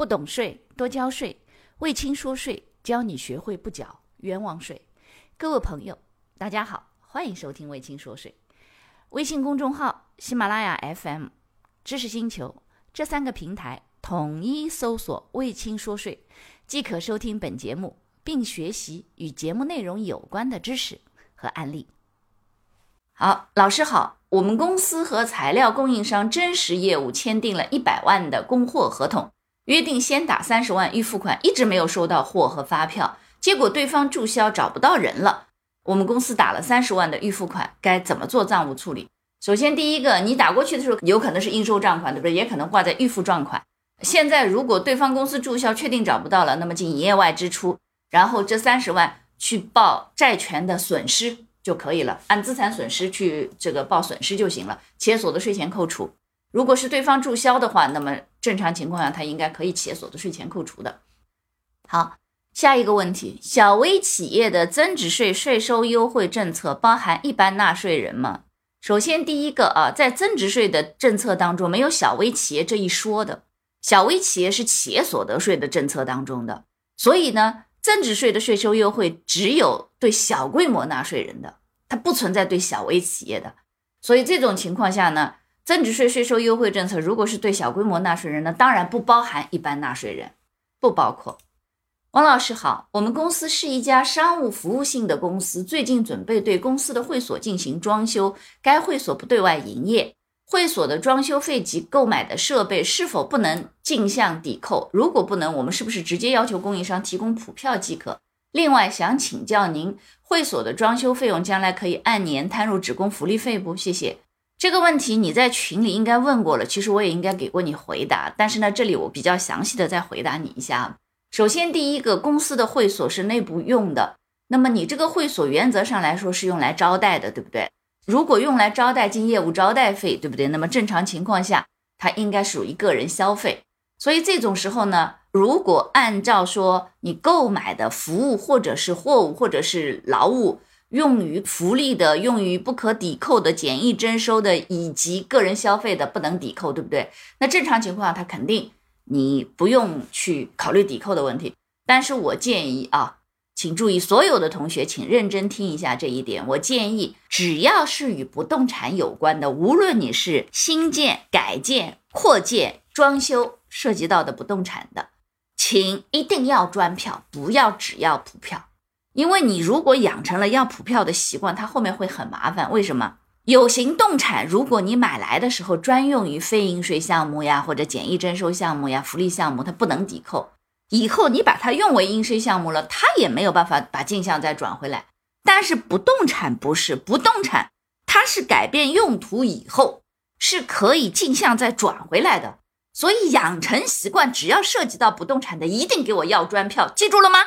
不懂税，多交税。魏青说税，教你学会不缴冤枉税。各位朋友，大家好，欢迎收听魏青说税。微信公众号、喜马拉雅 FM、知识星球这三个平台统一搜索“魏青说税”，即可收听本节目，并学习与节目内容有关的知识和案例。好，老师好。我们公司和材料供应商真实业务签订了一百万的供货合同，约定先打三十万预付款，一直没有收到货和发票，结果对方注销找不到人了。我们公司打了三十万的预付款，该怎么做账务处理？首先，第一个，你打过去的时候有可能是应收账款，对不对？也可能挂在预付账款。现在如果对方公司注销，确定找不到了，那么进营业外支出，然后这三十万去报债权的损失。就可以了，按资产损失去这个报损失就行了，企业所得税前扣除。如果是对方注销的话，那么正常情况下他应该可以企业所得税前扣除的。好，下一个问题，小微企业的增值税税收优惠政策包含一般纳税人吗？首先，第一个啊，在增值税的政策当中没有小微企业这一说的，小微企业是企业所得税的政策当中的，所以呢。增值税的税收优惠只有对小规模纳税人的，它不存在对小微企业的。所以这种情况下呢，增值税税收优惠政策如果是对小规模纳税人呢，当然不包含一般纳税人，不包括。王老师好，我们公司是一家商务服务性的公司，最近准备对公司的会所进行装修，该会所不对外营业。会所的装修费及购买的设备是否不能进项抵扣？如果不能，我们是不是直接要求供应商提供普票即可？另外，想请教您，会所的装修费用将来可以按年摊入职工福利费不？谢谢。这个问题你在群里应该问过了，其实我也应该给过你回答，但是呢，这里我比较详细的再回答你一下。首先，第一个，公司的会所是内部用的，那么你这个会所原则上来说是用来招待的，对不对？如果用来招待进业务招待费，对不对？那么正常情况下，它应该属于个人消费。所以这种时候呢，如果按照说你购买的服务或者是货物或者是劳务用于福利的、用于不可抵扣的、简易征收的以及个人消费的不能抵扣，对不对？那正常情况下，他肯定你不用去考虑抵扣的问题。但是我建议啊。请注意，所有的同学，请认真听一下这一点。我建议，只要是与不动产有关的，无论你是新建、改建、扩建、装修，涉及到的不动产的，请一定要专票，不要只要普票。因为你如果养成了要普票的习惯，它后面会很麻烦。为什么？有形动产，如果你买来的时候专用于非应税项目呀，或者简易征收项目呀、福利项目，它不能抵扣。以后你把它用为应税项目了，它也没有办法把进项再转回来。但是不动产不是，不动产它是改变用途以后是可以进项再转回来的。所以养成习惯，只要涉及到不动产的，一定给我要专票，记住了吗？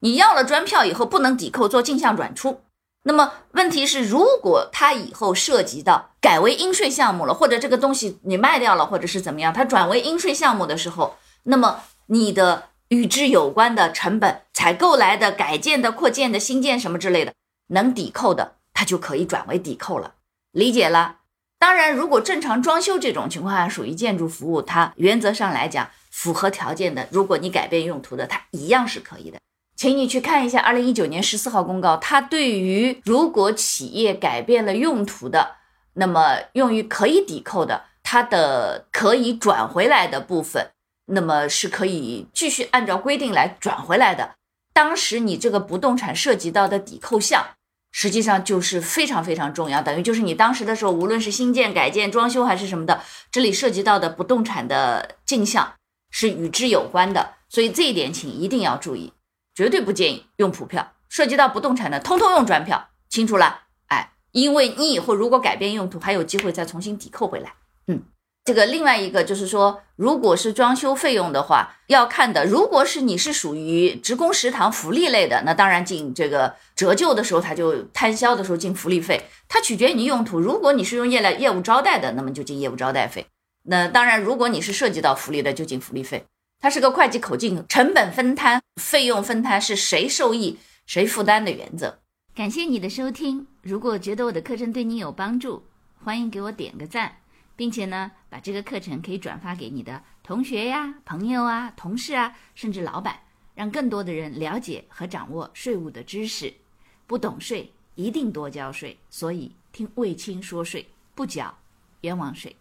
你要了专票以后不能抵扣做进项转出。那么问题是，如果它以后涉及到改为应税项目了，或者这个东西你卖掉了，或者是怎么样，它转为应税项目的时候，那么你的。与之有关的成本，采购来的、改建的、扩建的、新建什么之类的，能抵扣的，它就可以转为抵扣了。理解了？当然，如果正常装修这种情况下属于建筑服务，它原则上来讲符合条件的，如果你改变用途的，它一样是可以的。请你去看一下二零一九年十四号公告，它对于如果企业改变了用途的，那么用于可以抵扣的，它的可以转回来的部分。那么是可以继续按照规定来转回来的。当时你这个不动产涉及到的抵扣项，实际上就是非常非常重要，等于就是你当时的时候，无论是新建、改建、装修还是什么的，这里涉及到的不动产的进项是与之有关的。所以这一点请一定要注意，绝对不建议用普票。涉及到不动产的，通通用专票，清楚了？哎，因为你以后如果改变用途，还有机会再重新抵扣回来。嗯。这个另外一个就是说，如果是装修费用的话，要看的。如果是你是属于职工食堂福利类的，那当然进这个折旧的时候，它就摊销的时候进福利费，它取决于你用途。如果你是用业来业务招待的，那么就进业务招待费。那当然，如果你是涉及到福利的，就进福利费。它是个会计口径，成本分摊、费用分摊是谁受益谁负担的原则。感谢你的收听，如果觉得我的课程对你有帮助，欢迎给我点个赞。并且呢，把这个课程可以转发给你的同。学呀、朋友啊、同事啊，甚至老板，让更多的人了解和掌握税务的知识。不懂税，一定多交税。所以听卫青说税，不缴冤枉税。